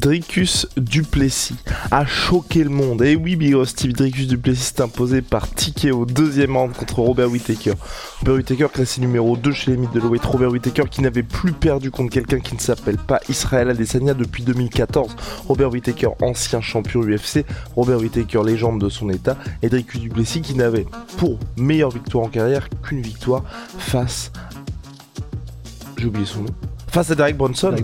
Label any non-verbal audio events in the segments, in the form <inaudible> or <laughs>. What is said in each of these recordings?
Dricus Duplessis a choqué le monde. Et oui, Big Steve Dricus Duplessis s'est imposé par ticket au deuxième round contre Robert Whittaker. Robert Whittaker classé numéro 2 chez les l'Ouest. Robert Whittaker qui n'avait plus perdu contre quelqu'un qui ne s'appelle pas Israël Adesanya depuis 2014. Robert Whittaker, ancien champion UFC. Robert Whittaker, légende de son état. Et Dricus Duplessis qui n'avait pour meilleure victoire en carrière qu'une victoire face... J'ai oublié son nom face à Derek Bronson,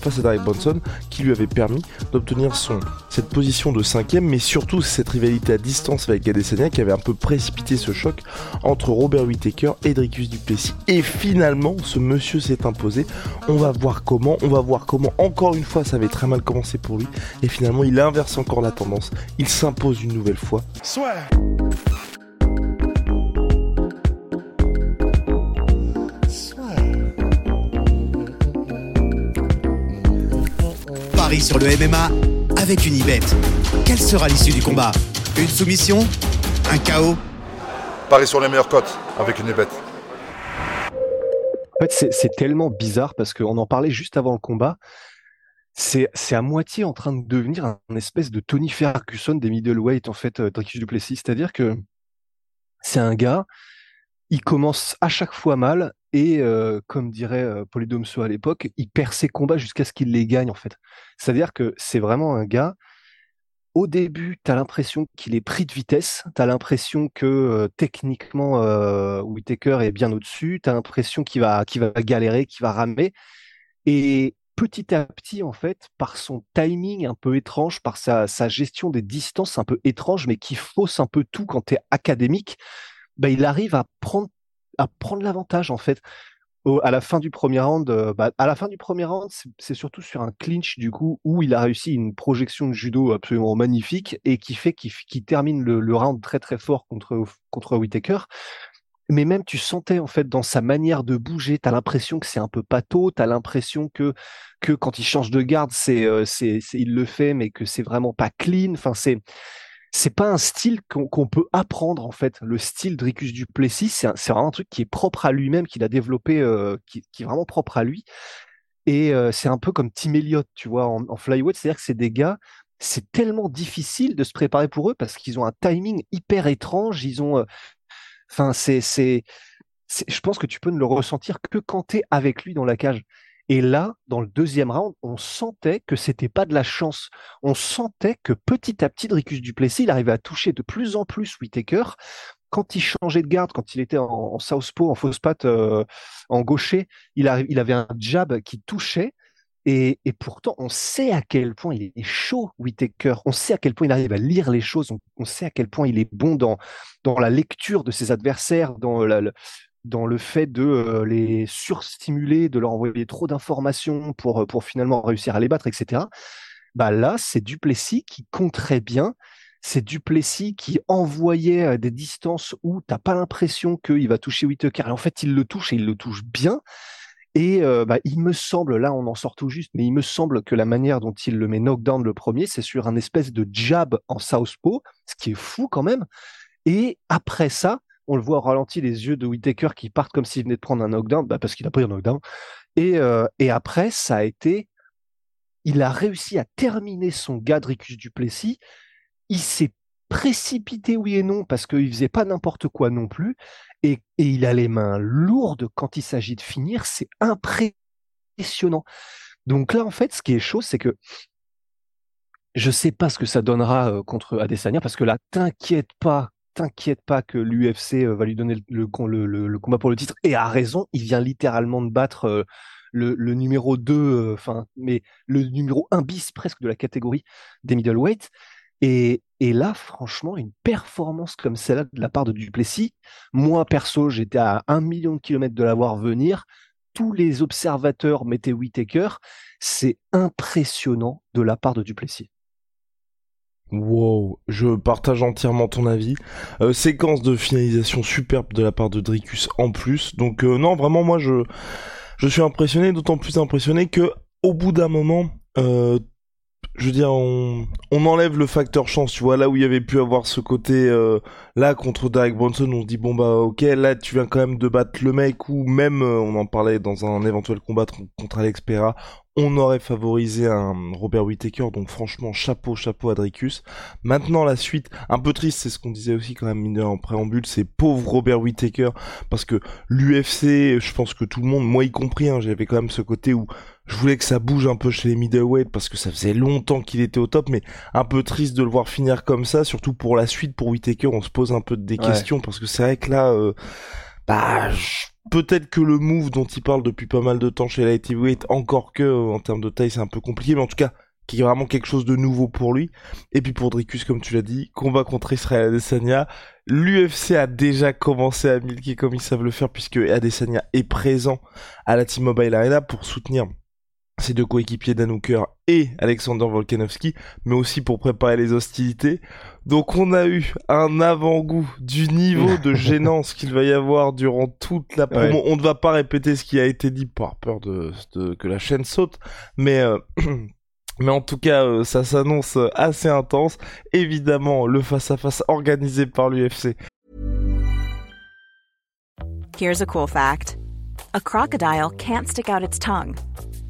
Face, à, Derek Bronson, qui lui avait permis d'obtenir son cette position de cinquième, mais surtout cette rivalité à distance avec Adesanya qui avait un peu précipité ce choc entre Robert Whittaker et Dricus Duplessis. Et finalement, ce monsieur s'est imposé. On va voir comment, on va voir comment. Encore une fois, ça avait très mal commencé pour lui, et finalement, il inverse encore la tendance. Il s'impose une nouvelle fois. Soit. Sur le MMA avec une Ibet. Quelle sera l'issue du combat? Une soumission? Un chaos Paris sur les meilleures cotes avec une Ibet. En fait, c'est tellement bizarre parce qu'on en parlait juste avant le combat. C'est à moitié en train de devenir un espèce de Tony Ferguson des middleweight, en fait, euh, Dricus Duplessis. C'est-à-dire que c'est un gars, il commence à chaque fois mal et euh, comme dirait euh, à l'époque, il perd ses combats jusqu'à ce qu'il les gagne en fait. C'est-à-dire que c'est vraiment un gars, au début, tu as l'impression qu'il est pris de vitesse, tu as l'impression que euh, techniquement euh, Whitaker est bien au-dessus, tu as l'impression qu'il va, qu'il va galérer, qu'il va ramer. Et petit à petit, en fait, par son timing un peu étrange, par sa, sa gestion des distances un peu étrange, mais qui fausse un peu tout quand tu es académique, bah, il arrive à prendre à prendre l'avantage en fait. à la fin du premier round, euh, bah, à la fin du premier round, c'est surtout sur un clinch du coup où il a réussi une projection de judo absolument magnifique et qui fait qu'il termine le, round très très fort contre contre Whitaker. Mais même tu sentais en fait dans sa manière de bouger, tu as l'impression que c'est un peu pâteau, tu as l'impression que que quand il change de garde, c'est euh, c'est il le fait mais que c'est vraiment pas clean. Enfin c'est c'est pas un style qu'on peut apprendre en fait. Le style Dricus Duplessis, c'est vraiment un truc qui est propre à lui-même, qu'il a développé, euh, qui, est vraiment propre à lui. Et euh, c'est un peu comme Tim Elliott, tu vois, en, flyweight, c'est-à-dire que c'est des gars, c'est tellement difficile de se préparer pour eux parce qu'ils ont un timing hyper étrange. Ils ont, euh, enfin, c'est, c'est, je pense que tu peux ne le ressentir que quand tu es avec lui dans la cage. Et là, dans le deuxième round, on sentait que c'était pas de la chance. On sentait que petit à petit, Dricus Duplessis, il arrivait à toucher de plus en plus Whitaker. Quand il changeait de garde, quand il était en, en southpaw, en fausse patte, euh, en gaucher, il, avait un jab qui touchait. Et, pourtant, on sait à quel point il est chaud, Whitaker. On sait à quel point il arrive à lire les choses. On, sait à quel point il est bon dans, dans la lecture de ses adversaires, dans la, dans le fait de euh, les surstimuler, de leur envoyer trop d'informations pour, euh, pour finalement réussir à les battre, etc. Bah là, c'est Duplessis qui très bien. C'est Duplessis qui envoyait à des distances où t'as pas l'impression qu'il va toucher Whittaker. Et en fait, il le touche et il le touche bien. Et euh, bah, il me semble, là on en sort tout juste, mais il me semble que la manière dont il le met knockdown le premier, c'est sur un espèce de jab en southpaw, ce qui est fou quand même. Et après ça, on le voit au ralenti, les yeux de Whitaker qui partent comme s'il venait de prendre un knockdown, bah, parce qu'il a pris un knockdown. Et, euh, après, ça a été. Il a réussi à terminer son gars Dricus Duplessis. Il s'est précipité, oui et non, parce qu'il faisait pas n'importe quoi non plus. Et, et, il a les mains lourdes quand il s'agit de finir. C'est impressionnant. Donc là, en fait, ce qui est chaud, c'est que je sais pas ce que ça donnera euh, contre Adesanya, parce que là, t'inquiète pas t'inquiète pas que l'UFC euh, va lui donner le, combat pour le titre et a raison. Il vient littéralement de battre euh, le, numéro 2, euh, mais le numéro 1 bis presque de la catégorie des middleweight. Et, et là, franchement, une performance comme celle-là de la part de Duplessis, moi perso, j'étais à un million de kilomètres de la voir venir. tous les observateurs mettaient Whitaker, c'est impressionnant de la part de Duplessis. Wow, je partage entièrement ton avis. Euh, séquence de finalisation superbe de la part de Dricus en plus. Donc euh, non, vraiment moi je je suis impressionné, d'autant plus impressionné que au bout d'un moment, euh, je veux dire, on, enlève le facteur chance, tu vois, là où il y avait pu avoir ce côté, là, contre Derek Bronson, on se dit, bon bah ok, là, tu viens quand même de battre le mec, ou même, on en parlait dans un éventuel combat contre Alex Pera, on aurait favorisé un Robert Whittaker, donc franchement, chapeau, chapeau à Dricus. Maintenant, la suite, un peu triste, c'est ce qu'on disait aussi quand même, en préambule, c'est pauvre Robert Whittaker, parce que l'UFC, je pense que tout le monde, moi y compris, hein, j'avais quand même ce côté où je voulais que ça bouge un peu chez les middleweight parce que ça faisait longtemps qu'il était au top, mais un peu triste de le voir finir comme ça, surtout pour la suite pour Whitaker, on se pose un peu des questions parce que c'est vrai que là, euh, bah, peut-être que le move dont il parle depuis pas mal de temps chez Light Heavyweight, encore que euh, en termes de taille c'est un peu compliqué, mais en tout cas qui est vraiment quelque chose de nouveau pour lui. Et puis pour Dricus, comme tu l'as dit, combat contre Israël Adesanya. L'UFC a déjà commencé à milquer comme ils savent le faire puisque Adesanya est présent à la T-Mobile Arena pour soutenir ses deux coéquipiers Dan et Alexander Volkanovski, mais aussi pour préparer les hostilités. Donc on a eu un avant-goût du niveau de <laughs> gênance qu'il va y avoir durant toute la promo. On ne va pas répéter ce qui a été dit par peur de, que la chaîne saute, mais euh, <clears throat> mais en tout cas euh, ça s'annonce assez intense. Évidemment le face-à-face organisé par l'UFC. Here's a cool fact. A crocodile can't stick out its tongue.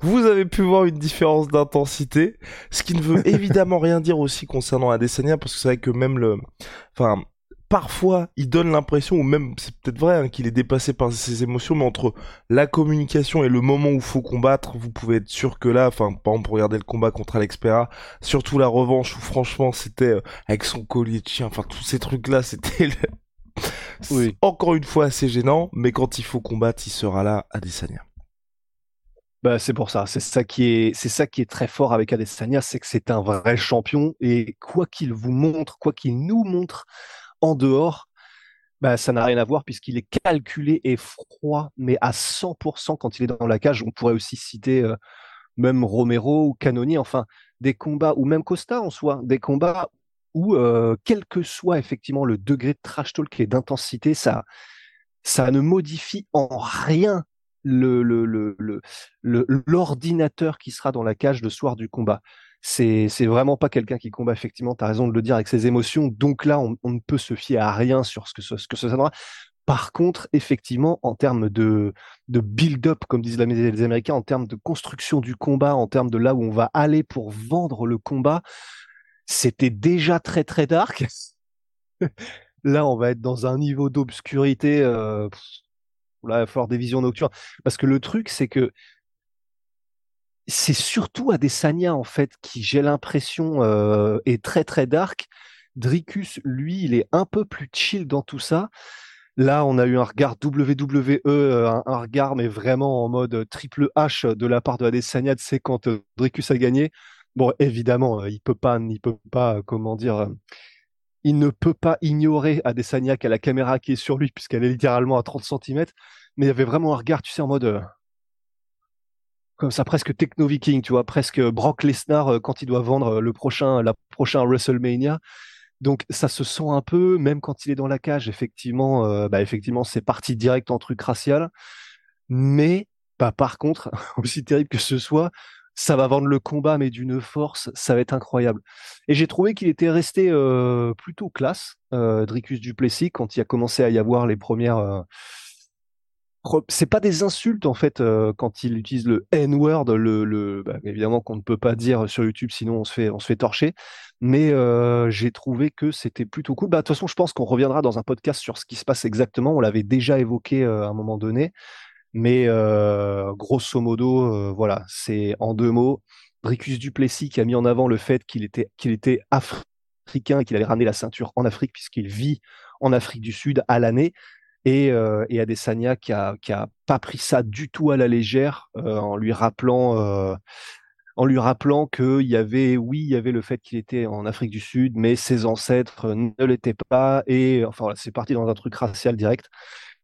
Vous avez pu voir une différence d'intensité, ce qui ne veut <laughs> évidemment rien dire aussi concernant Adesanya, parce que c'est vrai que même le, enfin, parfois il donne l'impression, ou même c'est peut-être vrai, hein, qu'il est dépassé par ses émotions, mais entre la communication et le moment où faut combattre, vous pouvez être sûr que là, enfin, par exemple, pour regarder le combat contre Alex Pereira, surtout la revanche où franchement c'était euh, avec son collier de chien, enfin tous ces trucs-là, c'était oui. encore une fois assez gênant, mais quand il faut combattre, il sera là, Adesanya. Bah, c'est pour ça. C'est ça qui est, c'est ça qui est très fort avec Adesanya, c'est que c'est un vrai champion et quoi qu'il vous montre, quoi qu'il nous montre en dehors, bah, ça n'a rien à voir puisqu'il est calculé et froid, mais à 100% quand il est dans la cage. On pourrait aussi citer euh, même Romero ou Canoni, enfin des combats ou même Costa en soi, des combats où euh, quel que soit effectivement le degré de trash talk et d'intensité, ça, ça ne modifie en rien l'ordinateur qui sera dans la cage le soir du combat. C'est, c'est vraiment pas quelqu'un qui combat, effectivement, tu as raison de le dire, avec ses émotions. Donc là, on, ne peut se fier à rien sur ce que ce, ce que ça donnera. Par contre, effectivement, en termes de, de build-up, comme disent les Américains, en termes de construction du combat, en termes de là où on va aller pour vendre le combat, c'était déjà très très dark. <laughs> là, on va être dans un niveau d'obscurité. Euh, Il va falloir des visions nocturnes. Parce que le truc, c'est que c'est surtout Adesanya, en fait, qui, j'ai l'impression, euh, est très, très dark. Dricus, lui, il est un peu plus chill dans tout ça. Là, on a eu un regard WWE, euh, un, regard, mais vraiment en mode triple H de la part de Adesanya, c'est quand euh, a gagné. Bon, évidemment, il peut pas, il peut pas, comment dire, il ne peut pas ignorer Adesanya qui a la caméra qui est sur lui puisqu'elle est littéralement à 30 cm. Mais il y avait vraiment un regard, tu sais, en mode euh, comme ça, presque techno viking, tu vois, presque Brock Lesnar euh, quand il doit vendre le prochain, la prochain WrestleMania. Donc ça se sent un peu, même quand il est dans la cage, effectivement, euh, bah, effectivement, c'est parti direct en truc racial. Mais bah, par contre, <laughs> aussi terrible que ce soit, ça va vendre le combat, mais d'une force, ça va être incroyable. Et j'ai trouvé qu'il était resté euh, plutôt classe, euh, Dricus Duplessis, quand il a commencé à y avoir les premières. Euh... C'est pas des insultes en fait euh, quand il utilise le N-word, le, le bah, évidemment qu'on ne peut pas dire sur YouTube, sinon on se fait on se fait torcher. Mais euh, j'ai trouvé que c'était plutôt cool. Bah, de toute façon, je pense qu'on reviendra dans un podcast sur ce qui se passe exactement. On l'avait déjà évoqué à un moment donné. Mais euh, grosso modo, euh, voilà, c'est en deux mots. Dricus Duplessis qui a mis en avant le fait qu'il était, qu'il était africain et qu'il avait ramené la ceinture en Afrique puisqu'il vit en Afrique du Sud à l'année. Et, euh, et Adesanya qui a, pas pris ça du tout à la légère euh, en lui rappelant en lui qu'il y avait, oui, il y avait le fait qu'il était en Afrique du Sud, mais ses ancêtres ne l'étaient pas, et enfin c'est parti dans un truc racial direct.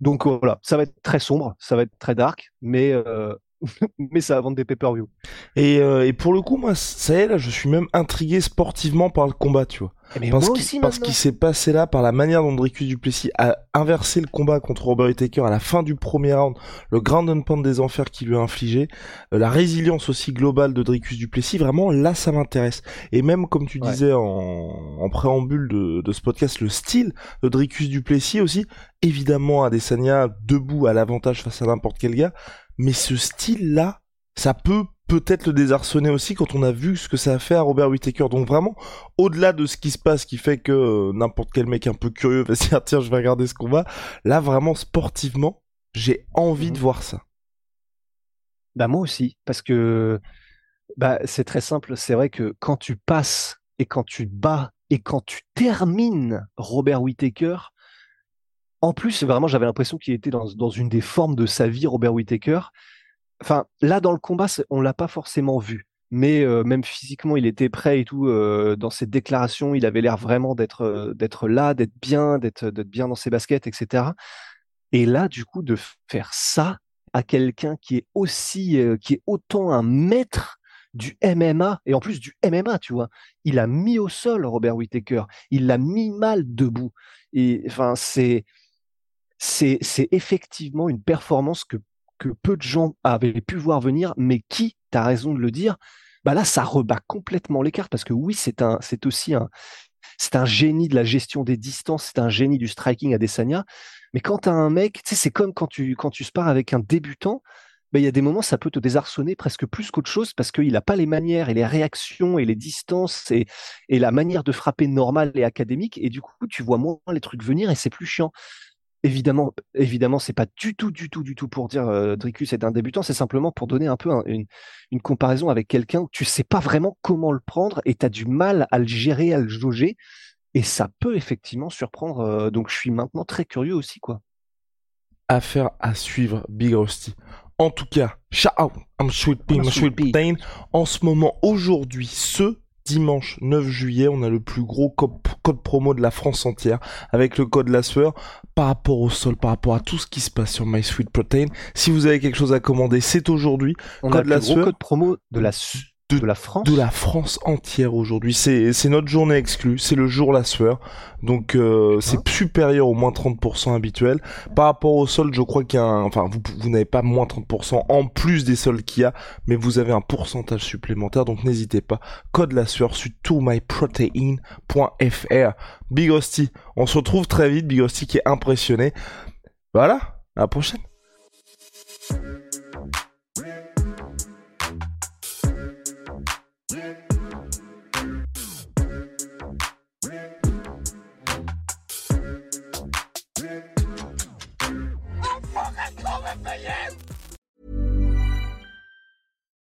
Donc voilà, ça va être très sombre, ça va être très dark, mais euh, <laughs> mais ça va vendre des pay-per-view. Et, euh, et pour le coup, moi, ça y est, là, je suis même intrigué sportivement par le combat, tu vois. Mais parce qu'il- s'est passé là, par la manière dont Dricus Duplessis a inversé le combat contre Robert Whittaker à la fin du premier round, le ground and pound des enfers qu'il lui a infligé, euh, la résilience aussi globale de Dricus Duplessis, vraiment, là, ça m'intéresse. Et même, comme tu Ouais. disais en, en préambule de, de ce podcast, le style de Dricus Duplessis aussi, évidemment, Adesanya debout à l'avantage face à n'importe quel gars, mais ce style-là, ça peut peut-être le désarçonner aussi quand on a vu ce que ça a fait à Robert Whittaker. Donc vraiment, au-delà de ce qui se passe, qui fait que euh, n'importe quel mec un peu curieux va se dire tiens, je vais regarder ce combat. Là, vraiment sportivement, j'ai envie Mhm. de voir ça. Bah moi aussi, parce que bah, c'est très simple. C'est vrai que quand tu passes et quand tu bats et quand tu termines Robert Whittaker, en plus, vraiment, j'avais l'impression qu'il était dans, dans une des formes de sa vie, Robert Whittaker. Enfin, là, dans le combat, on l'a pas forcément vu. Mais euh, même physiquement, il était prêt et tout. euh, dans ses déclarations, il avait l'air vraiment d'être euh, là, d'être bien, d'être bien dans ses baskets, etc. Et là, du coup, de faire ça à quelqu'un qui est aussi, qui est autant un maître du MMA, et en plus du MMA, tu vois, il a mis au sol Robert Whittaker, il l'a mis mal debout. Et enfin, c'est, c'est, effectivement une performance que, peu de gens avaient pu voir venir, mais qui, tu as raison de le dire, bah là, ça rebat complètement les cartes parce que oui, c'est aussi un, génie de la gestion des distances, c'est un génie du striking à Desania. Mais quand as un mec, c'est comme quand tu, quand spares avec un débutant, bah, il y a des moments, ça peut te désarçonner presque plus qu'autre chose parce qu'il n'a pas les manières et les réactions et les distances et, et la manière de frapper normale et académique. Et du coup, tu vois moins les trucs venir et c'est plus chiant. Évidemment, évidemment, c'est pas du tout, du tout, du tout pour dire euh, Dricus est un débutant, c'est simplement pour donner un peu un- une, une comparaison avec quelqu'un où tu sais pas vraiment comment le prendre et tu as du mal à le gérer, à le jauger. Et ça peut effectivement surprendre. euh, donc je suis maintenant très curieux aussi, quoi. Affaire à suivre, Big Rusty. En tout cas, shout out, I'm Sweet Pea, I'm Sweet. En ce moment, aujourd'hui, ce dimanche 9 juillet, on a le plus gros code, code promo de la France entière avec le code la sueur par rapport au sol, par rapport à tout ce qui se passe sur My Sweet Protein. Si vous avez quelque chose à commander, c'est aujourd'hui. On Code a le plus gros code promo de la, su- De- de la France. de la France entière aujourd'hui. C'est c'est notre journée exclue, c'est le jour la sueur. Donc euh, c'est supérieur au moins 30% habituel. Par rapport au solde, je crois qu'il y a un... Enfin, vous, vous n'avez pas moins 30% en plus des soldes qu'il y a, mais vous avez un pourcentage supplémentaire, donc n'hésitez pas. Code la sueur sur tomyprotein.fr. Big Rusty, on se retrouve très vite. Big Rusty qui est impressionné. Voilà, à la prochaine.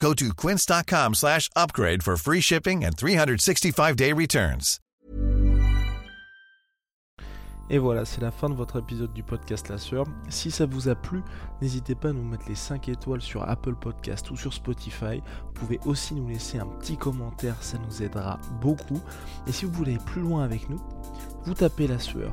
Go to quince.com slash upgrade for free shipping and 365-day returns. Et voilà, c'est la fin de votre épisode du podcast La Sœur. Si ça vous a plu, n'hésitez pas à nous mettre les 5 étoiles sur Apple Podcast ou sur Spotify. Vous pouvez aussi nous laisser un petit commentaire, ça nous aidera beaucoup. Et si vous voulez aller plus loin avec nous, vous tapez La Sueur